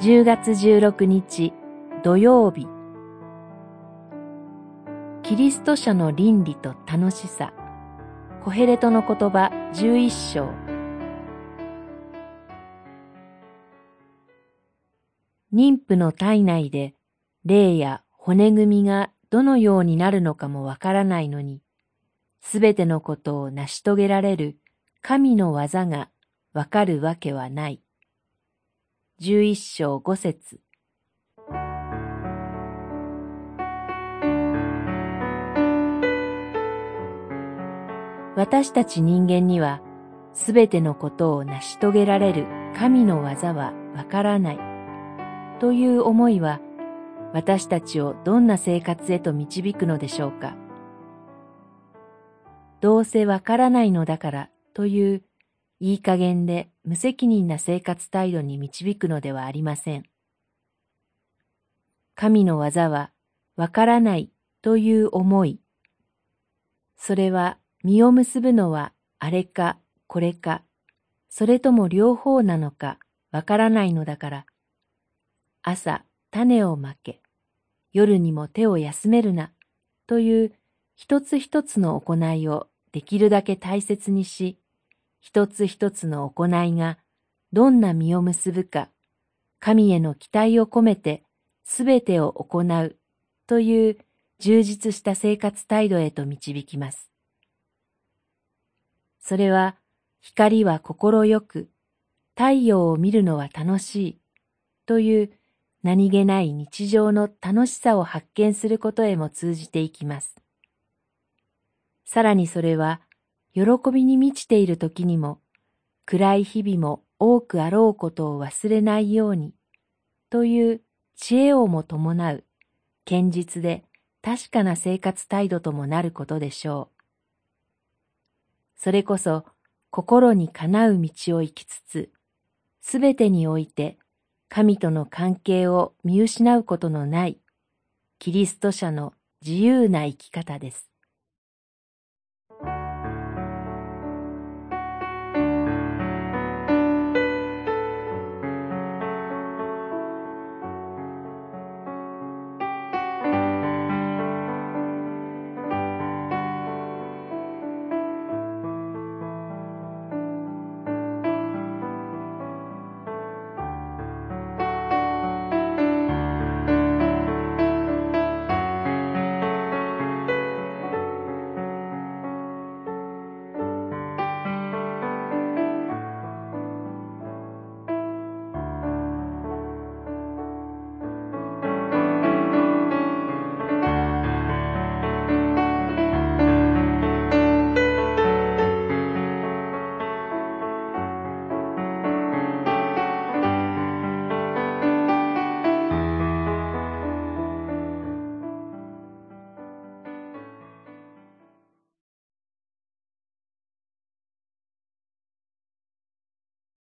10月16日土曜日。キリスト者の倫理と楽しさ。コヘレトの言葉11章。妊婦の体内で霊や骨組みがどのようになるのかもわからないのに、すべてのことを成し遂げられる神の技がわかるわけはない。十一章五節私たち人間にはすべてのことを成し遂げられる神の技はわからないという思いは私たちをどんな生活へと導くのでしょうか。どうせわからないのだからといういい加減で無責任な生活態度に導くのではありません。神の技はわからないという思い。それは実を結ぶのはあれかこれか、それとも両方なのかわからないのだから、朝種をまけ、夜にも手を休めるな、という一つ一つの行いをできるだけ大切にし、一つ一つの行いがどんな実を結ぶか、神への期待を込めてすべてを行うという充実した生活態度へと導きます。それは光は心よく、太陽を見るのは楽しいという何気ない日常の楽しさを発見することへも通じていきます。さらにそれは、喜びに満ちている時にも、暗い日々も多くあろうことを忘れないように、という知恵をも伴う、堅実で確かな生活態度ともなることでしょう。それこそ、心にかなう道を行きつつ、すべてにおいて神との関係を見失うことのないキリスト者の自由な生き方です。